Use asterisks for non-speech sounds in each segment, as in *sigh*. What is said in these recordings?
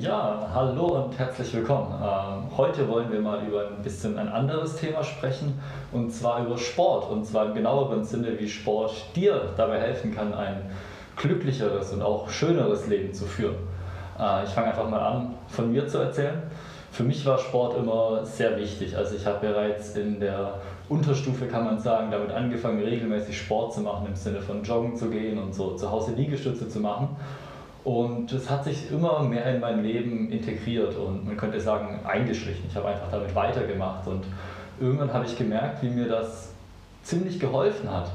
Ja, hallo und herzlich willkommen. Ähm, heute wollen wir mal über ein bisschen ein anderes Thema sprechen und zwar über Sport und zwar im genaueren Sinne, wie Sport dir dabei helfen kann, ein glücklicheres und auch schöneres Leben zu führen. Äh, ich fange einfach mal an, von mir zu erzählen. Für mich war Sport immer sehr wichtig. Also ich habe bereits in der Unterstufe, kann man sagen, damit angefangen, regelmäßig Sport zu machen, im Sinne von Joggen zu gehen und so zu Hause Liegestütze zu machen. Und es hat sich immer mehr in mein Leben integriert und man könnte sagen eingeschlichen. Ich habe einfach damit weitergemacht und irgendwann habe ich gemerkt, wie mir das ziemlich geholfen hat.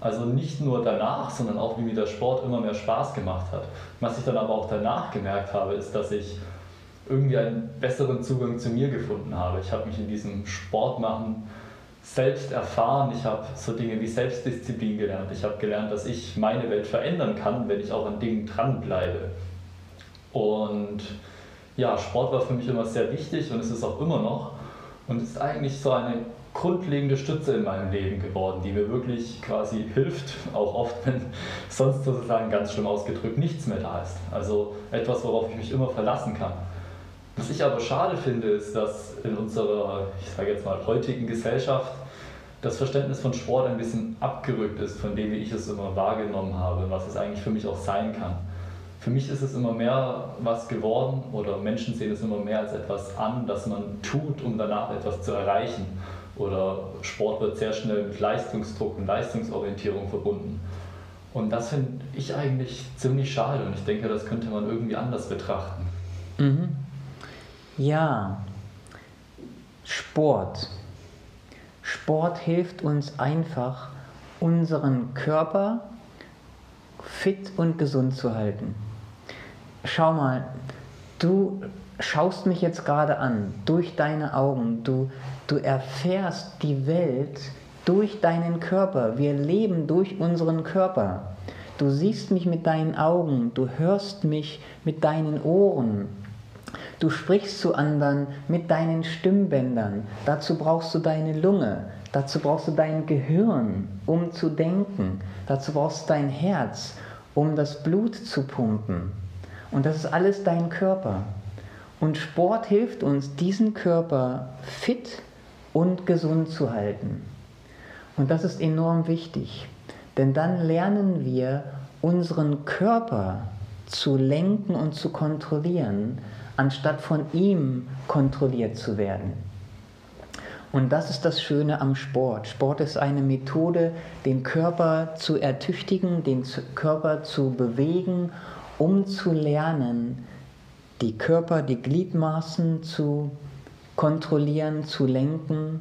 Also nicht nur danach, sondern auch wie mir der Sport immer mehr Spaß gemacht hat. Was ich dann aber auch danach gemerkt habe, ist, dass ich irgendwie einen besseren Zugang zu mir gefunden habe. Ich habe mich in diesem Sportmachen selbst erfahren. Ich habe so Dinge wie Selbstdisziplin gelernt. Ich habe gelernt, dass ich meine Welt verändern kann, wenn ich auch an Dingen dranbleibe. Und ja, Sport war für mich immer sehr wichtig und es ist auch immer noch. Und ist eigentlich so eine grundlegende Stütze in meinem Leben geworden, die mir wirklich quasi hilft, auch oft, wenn sonst sozusagen ganz schlimm ausgedrückt nichts mehr da ist. Also etwas, worauf ich mich immer verlassen kann. Was ich aber schade finde, ist, dass in unserer, ich sage jetzt mal, heutigen Gesellschaft das Verständnis von Sport ein bisschen abgerückt ist, von dem, wie ich es immer wahrgenommen habe, was es eigentlich für mich auch sein kann. Für mich ist es immer mehr was geworden oder Menschen sehen es immer mehr als etwas an, das man tut, um danach etwas zu erreichen. Oder Sport wird sehr schnell mit Leistungsdruck und Leistungsorientierung verbunden. Und das finde ich eigentlich ziemlich schade und ich denke, das könnte man irgendwie anders betrachten. Mhm. Ja, Sport. Sport hilft uns einfach, unseren Körper fit und gesund zu halten. Schau mal, du schaust mich jetzt gerade an, durch deine Augen, du, du erfährst die Welt durch deinen Körper. Wir leben durch unseren Körper. Du siehst mich mit deinen Augen, du hörst mich mit deinen Ohren, Du sprichst zu anderen mit deinen Stimmbändern. Dazu brauchst du deine Lunge. Dazu brauchst du dein Gehirn, um zu denken. Dazu brauchst du dein Herz, um das Blut zu pumpen. Und das ist alles dein Körper. Und Sport hilft uns, diesen Körper fit und gesund zu halten. Und das ist enorm wichtig, denn dann lernen wir unseren Körper zu lenken und zu kontrollieren, anstatt von ihm kontrolliert zu werden. Und das ist das Schöne am Sport. Sport ist eine Methode, den Körper zu ertüchtigen, den Körper zu bewegen, um zu lernen, die Körper, die Gliedmaßen zu kontrollieren, zu lenken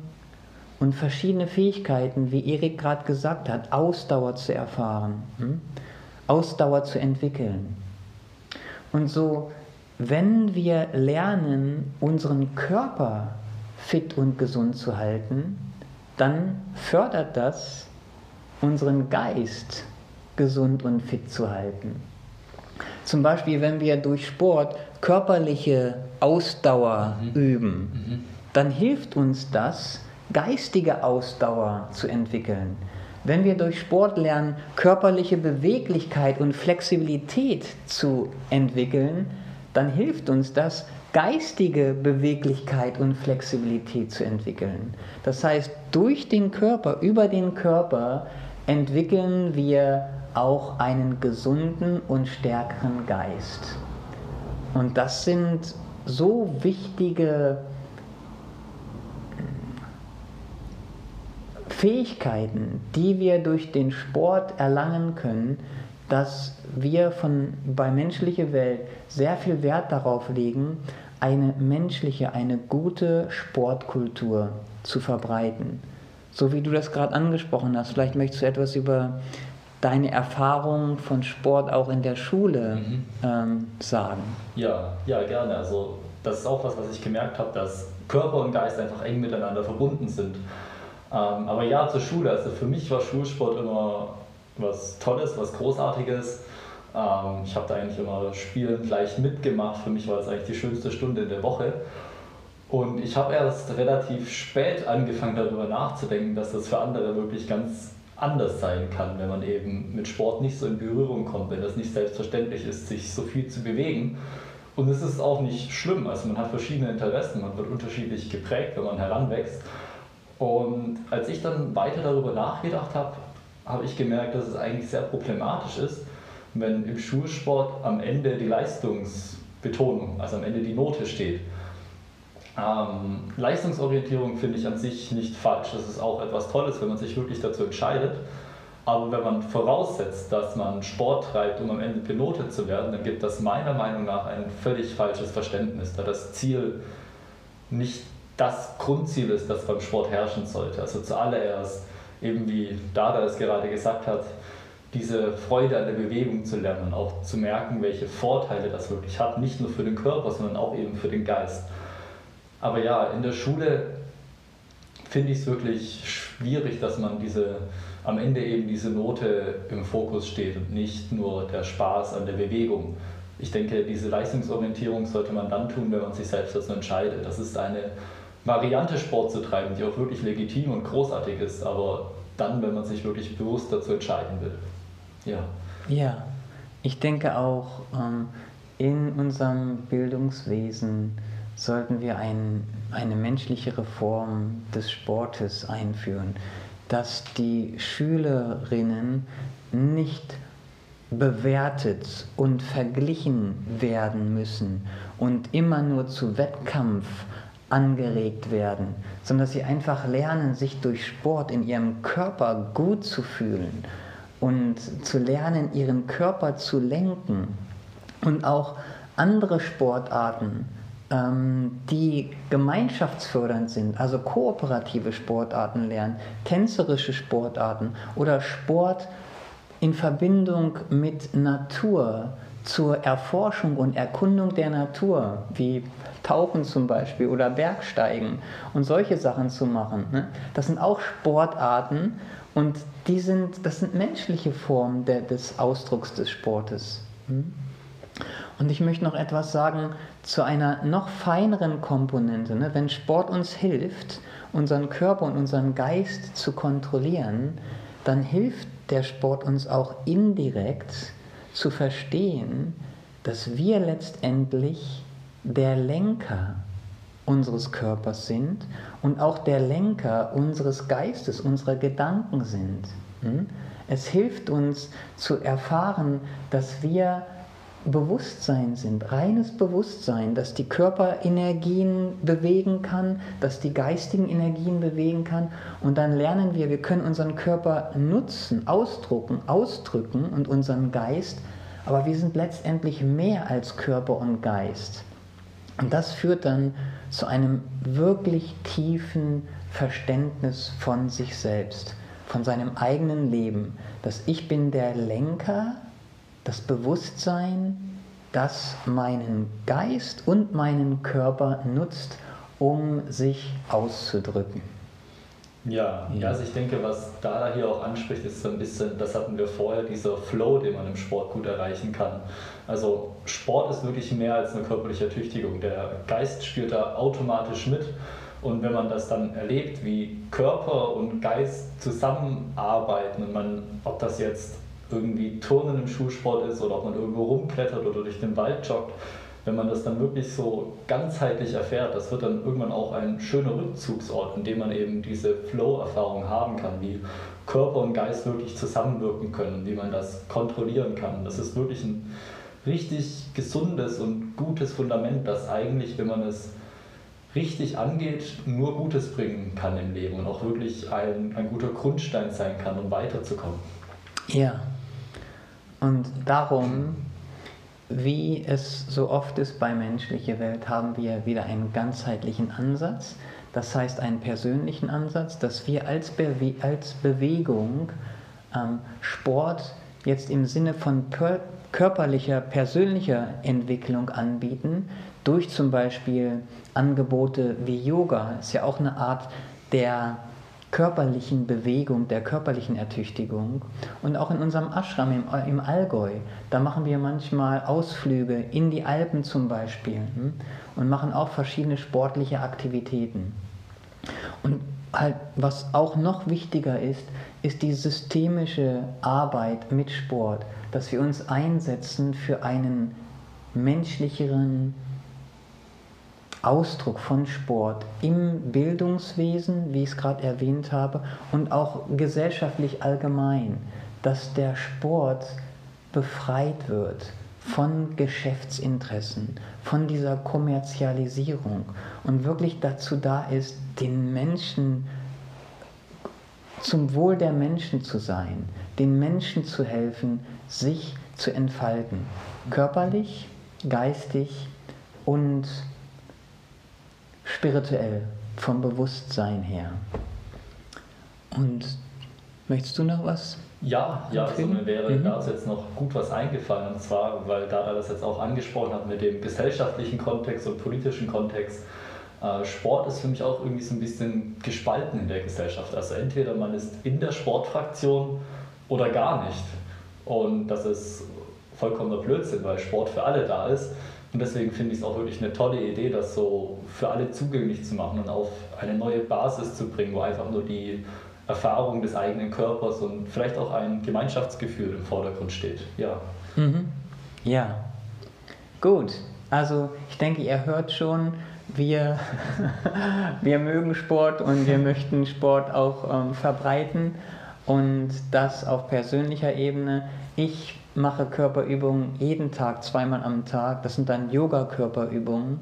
und verschiedene Fähigkeiten, wie Erik gerade gesagt hat, Ausdauer zu erfahren, hm? Ausdauer zu entwickeln. Und so wenn wir lernen, unseren Körper fit und gesund zu halten, dann fördert das unseren Geist gesund und fit zu halten. Zum Beispiel, wenn wir durch Sport körperliche Ausdauer mhm. üben, mhm. dann hilft uns das, geistige Ausdauer zu entwickeln. Wenn wir durch Sport lernen, körperliche Beweglichkeit und Flexibilität zu entwickeln, dann hilft uns das, geistige Beweglichkeit und Flexibilität zu entwickeln. Das heißt, durch den Körper, über den Körper entwickeln wir auch einen gesunden und stärkeren Geist. Und das sind so wichtige Fähigkeiten, die wir durch den Sport erlangen können, dass wir von, bei menschlicher Welt sehr viel Wert darauf legen, eine menschliche, eine gute Sportkultur zu verbreiten. So wie du das gerade angesprochen hast, vielleicht möchtest du etwas über deine Erfahrungen von Sport auch in der Schule mhm. ähm, sagen. Ja, ja, gerne. Also das ist auch was, was ich gemerkt habe, dass Körper und Geist einfach eng miteinander verbunden sind. Ähm, aber ja, zur Schule. Also für mich war Schulsport immer was Tolles, was Großartiges. Ähm, ich habe da eigentlich immer Spielen gleich mitgemacht. Für mich war das eigentlich die schönste Stunde in der Woche. Und ich habe erst relativ spät angefangen darüber nachzudenken, dass das für andere wirklich ganz anders sein kann, wenn man eben mit Sport nicht so in Berührung kommt, wenn das nicht selbstverständlich ist, sich so viel zu bewegen. Und es ist auch nicht schlimm, also man hat verschiedene Interessen, man wird unterschiedlich geprägt, wenn man heranwächst. Und als ich dann weiter darüber nachgedacht habe, habe ich gemerkt, dass es eigentlich sehr problematisch ist, wenn im Schulsport am Ende die Leistungsbetonung, also am Ende die Note steht. Ähm, Leistungsorientierung finde ich an sich nicht falsch. Das ist auch etwas Tolles, wenn man sich wirklich dazu entscheidet. Aber wenn man voraussetzt, dass man Sport treibt, um am Ende benotet zu werden, dann gibt das meiner Meinung nach ein völlig falsches Verständnis, da das Ziel nicht das Grundziel ist, das beim Sport herrschen sollte. Also zuallererst, eben wie Dada es gerade gesagt hat, diese Freude an der Bewegung zu lernen, auch zu merken, welche Vorteile das wirklich hat, nicht nur für den Körper, sondern auch eben für den Geist. Aber ja, in der Schule finde ich es wirklich schwierig, dass man diese am Ende eben diese Note im Fokus steht und nicht nur der Spaß an der Bewegung. Ich denke, diese Leistungsorientierung sollte man dann tun, wenn man sich selbst dazu entscheidet. Das ist eine Variante, Sport zu treiben, die auch wirklich legitim und großartig ist, aber dann, wenn man sich wirklich bewusst dazu entscheiden will. Ja. Ja, ich denke auch, ähm, in unserem Bildungswesen sollten wir ein, eine menschlichere Form des Sportes einführen dass die Schülerinnen nicht bewertet und verglichen werden müssen und immer nur zu Wettkampf angeregt werden, sondern dass sie einfach lernen, sich durch Sport in ihrem Körper gut zu fühlen und zu lernen, ihren Körper zu lenken und auch andere Sportarten ähm, die gemeinschaftsfördernd sind, also kooperative Sportarten lernen, tänzerische Sportarten oder Sport in Verbindung mit Natur zur Erforschung und Erkundung der Natur, wie Tauchen zum Beispiel oder Bergsteigen und solche Sachen zu machen. Ne? Das sind auch Sportarten und die sind, das sind menschliche Formen der, des Ausdrucks des Sportes. Hm? Und ich möchte noch etwas sagen zu einer noch feineren Komponente. Ne? Wenn Sport uns hilft, unseren Körper und unseren Geist zu kontrollieren, dann hilft der Sport uns auch indirekt zu verstehen, dass wir letztendlich der Lenker unseres Körpers sind und auch der Lenker unseres Geistes, unserer Gedanken sind. Hm? Es hilft uns zu erfahren, dass wir Bewusstsein sind, reines Bewusstsein, das die Körperenergien bewegen kann, das die geistigen Energien bewegen kann. Und dann lernen wir, wir können unseren Körper nutzen, ausdrucken, ausdrücken und unseren Geist, aber wir sind letztendlich mehr als Körper und Geist. Und das führt dann zu einem wirklich tiefen Verständnis von sich selbst, von seinem eigenen Leben, dass ich bin der Lenker das Bewusstsein, das meinen Geist und meinen Körper nutzt, um sich auszudrücken. Ja, ja, also ich denke, was Dada hier auch anspricht, ist so ein bisschen, das hatten wir vorher, dieser Flow, den man im Sport gut erreichen kann. Also Sport ist wirklich mehr als eine körperliche Ertüchtigung. Der Geist spielt da automatisch mit. Und wenn man das dann erlebt, wie Körper und Geist zusammenarbeiten und man, ob das jetzt irgendwie Turnen im Schulsport ist oder ob man irgendwo rumklettert oder durch den Wald joggt, wenn man das dann wirklich so ganzheitlich erfährt, das wird dann irgendwann auch ein schöner Rückzugsort, in dem man eben diese Flow-Erfahrung haben kann, wie Körper und Geist wirklich zusammenwirken können, wie man das kontrollieren kann. Das ist wirklich ein richtig gesundes und gutes Fundament, das eigentlich, wenn man es richtig angeht, nur Gutes bringen kann im Leben und auch wirklich ein, ein guter Grundstein sein kann, um weiterzukommen. Ja, und darum, wie es so oft ist bei menschlicher Welt, haben wir wieder einen ganzheitlichen Ansatz, das heißt einen persönlichen Ansatz, dass wir als, Bewe als Bewegung ähm, Sport jetzt im Sinne von körperlicher, persönlicher Entwicklung anbieten, durch zum Beispiel Angebote wie Yoga, ist ja auch eine Art der körperlichen Bewegung, der körperlichen Ertüchtigung. Und auch in unserem Ashram im, im Allgäu, da machen wir manchmal Ausflüge in die Alpen zum Beispiel hm, und machen auch verschiedene sportliche Aktivitäten. Und halt, was auch noch wichtiger ist, ist die systemische Arbeit mit Sport, dass wir uns einsetzen für einen menschlicheren Ausdruck von Sport im Bildungswesen, wie ich es gerade erwähnt habe, und auch gesellschaftlich allgemein, dass der Sport befreit wird von Geschäftsinteressen, von dieser Kommerzialisierung und wirklich dazu da ist, den Menschen zum Wohl der Menschen zu sein, den Menschen zu helfen, sich zu entfalten, körperlich, geistig und spirituell, vom Bewusstsein her. Und möchtest du noch was? Ja, ja, also mir wäre mhm. dazu jetzt noch gut was eingefallen. Und zwar, weil da das jetzt auch angesprochen hat mit dem gesellschaftlichen Kontext und politischen Kontext. Äh, Sport ist für mich auch irgendwie so ein bisschen gespalten in der Gesellschaft. Also entweder man ist in der Sportfraktion oder gar nicht. Und das ist vollkommener Blödsinn, weil Sport für alle da ist. Und deswegen finde ich es auch wirklich eine tolle Idee, das so für alle zugänglich zu machen und auf eine neue Basis zu bringen, wo einfach nur die Erfahrung des eigenen Körpers und vielleicht auch ein Gemeinschaftsgefühl im Vordergrund steht. Ja. Mhm. Ja. Gut. Also ich denke, ihr hört schon, wir, *laughs* wir mögen Sport und wir *laughs* möchten Sport auch ähm, verbreiten und das auf persönlicher Ebene. Ich mache Körperübungen jeden Tag, zweimal am Tag. Das sind dann Yoga-Körperübungen.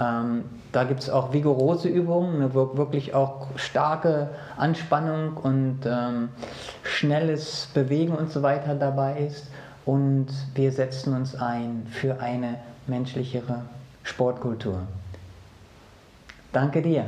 Ähm, da gibt es auch vigorose Übungen, wirklich auch starke Anspannung und ähm, schnelles Bewegen und so weiter dabei ist. Und wir setzen uns ein für eine menschlichere Sportkultur. Danke dir.